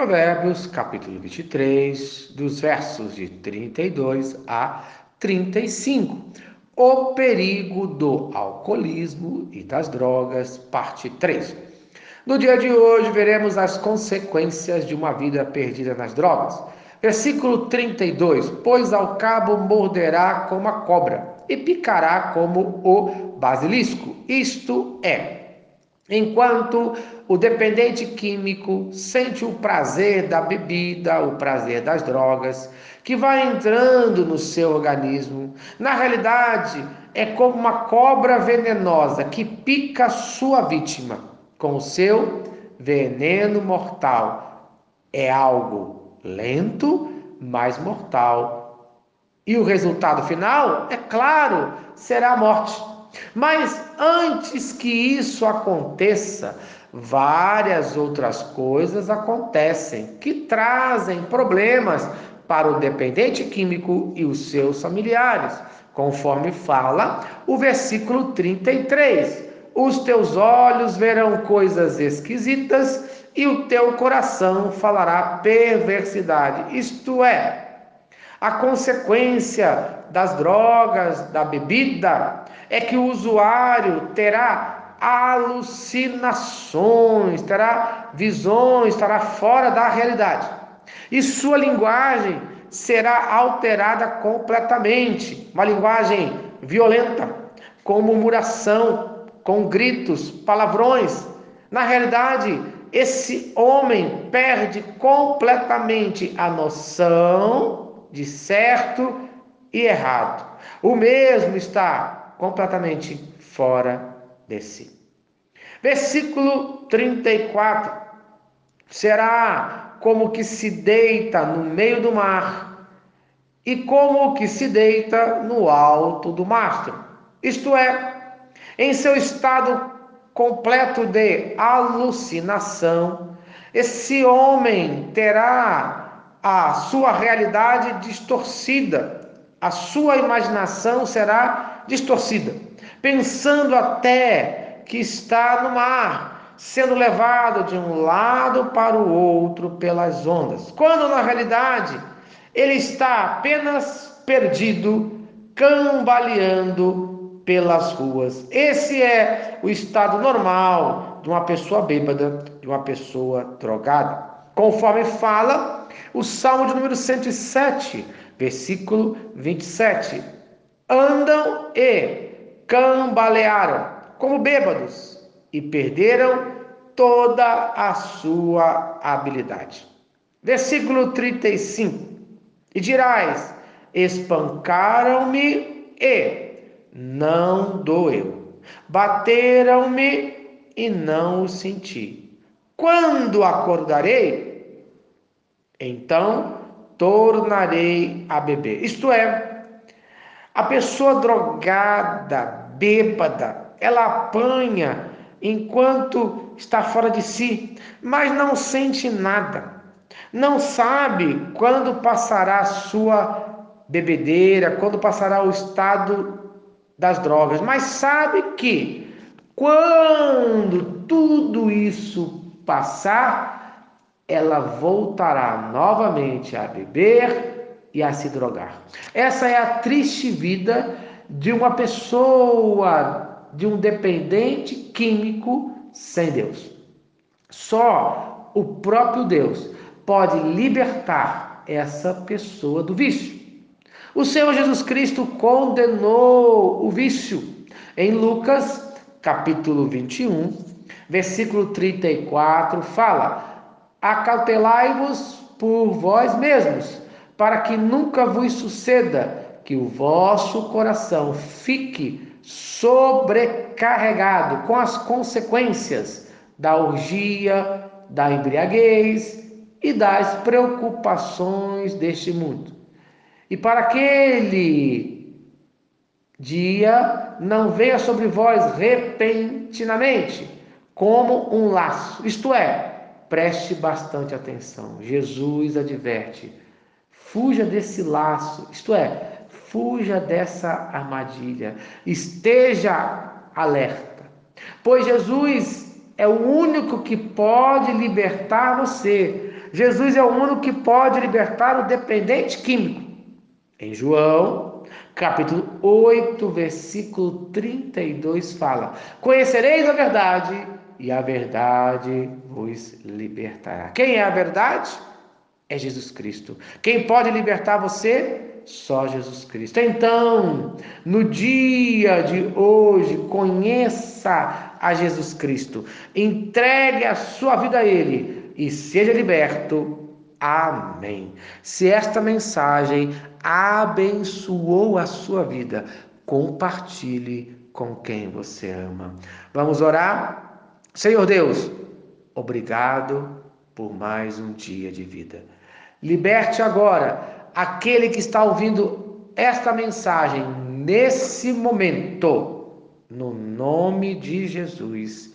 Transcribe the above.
Provérbios, capítulo 23, dos versos de 32 a 35. O perigo do alcoolismo e das drogas, parte 3. No dia de hoje, veremos as consequências de uma vida perdida nas drogas. Versículo 32: Pois ao cabo morderá como a cobra e picará como o basilisco. Isto é, Enquanto o dependente químico sente o prazer da bebida, o prazer das drogas, que vai entrando no seu organismo, na realidade é como uma cobra venenosa que pica sua vítima com o seu veneno mortal. É algo lento, mas mortal. E o resultado final, é claro, será a morte. Mas antes que isso aconteça, várias outras coisas acontecem que trazem problemas para o dependente químico e os seus familiares, conforme fala o versículo 33. Os teus olhos verão coisas esquisitas e o teu coração falará perversidade. Isto é, a consequência das drogas, da bebida, é que o usuário terá alucinações, terá visões, estará fora da realidade. E sua linguagem será alterada completamente. Uma linguagem violenta, com murmuração, com gritos, palavrões. Na realidade, esse homem perde completamente a noção de certo e errado. O mesmo está completamente fora de si. Versículo 34. Será como que se deita no meio do mar e como que se deita no alto do mastro. Isto é, em seu estado completo de alucinação, esse homem terá a sua realidade distorcida, a sua imaginação será distorcida, pensando até que está no mar, sendo levado de um lado para o outro pelas ondas, quando na realidade ele está apenas perdido, cambaleando pelas ruas. Esse é o estado normal de uma pessoa bêbada, de uma pessoa drogada. Conforme fala o Salmo de número 107, versículo 27. Andam e cambalearam como bêbados e perderam toda a sua habilidade. Versículo 35. E dirás: Espancaram-me e não doeu. Bateram-me e não o senti. Quando acordarei, então tornarei a beber. Isto é, a pessoa drogada, bêbada, ela apanha enquanto está fora de si, mas não sente nada. Não sabe quando passará a sua bebedeira, quando passará o estado das drogas, mas sabe que quando tudo isso passar, ela voltará novamente a beber e a se drogar. Essa é a triste vida de uma pessoa, de um dependente químico sem Deus. Só o próprio Deus pode libertar essa pessoa do vício. O Senhor Jesus Cristo condenou o vício em Lucas, capítulo 21, versículo 34, fala: acautelai-vos por vós mesmos, para que nunca vos suceda que o vosso coração fique sobrecarregado com as consequências da orgia, da embriaguez e das preocupações deste mundo. E para aquele dia não venha sobre vós repentinamente, como um laço, isto é, Preste bastante atenção. Jesus adverte: fuja desse laço, isto é, fuja dessa armadilha. Esteja alerta, pois Jesus é o único que pode libertar você Jesus é o único que pode libertar o dependente químico. Em João, capítulo 8, versículo 32 fala: Conhecereis a verdade e a verdade vos libertará. Quem é a verdade? É Jesus Cristo. Quem pode libertar você? Só Jesus Cristo. Então, no dia de hoje, conheça a Jesus Cristo. Entregue a sua vida a Ele e seja liberto. Amém. Se esta mensagem abençoou a sua vida, compartilhe com quem você ama. Vamos orar? Senhor Deus, obrigado por mais um dia de vida. Liberte agora aquele que está ouvindo esta mensagem nesse momento, no nome de Jesus.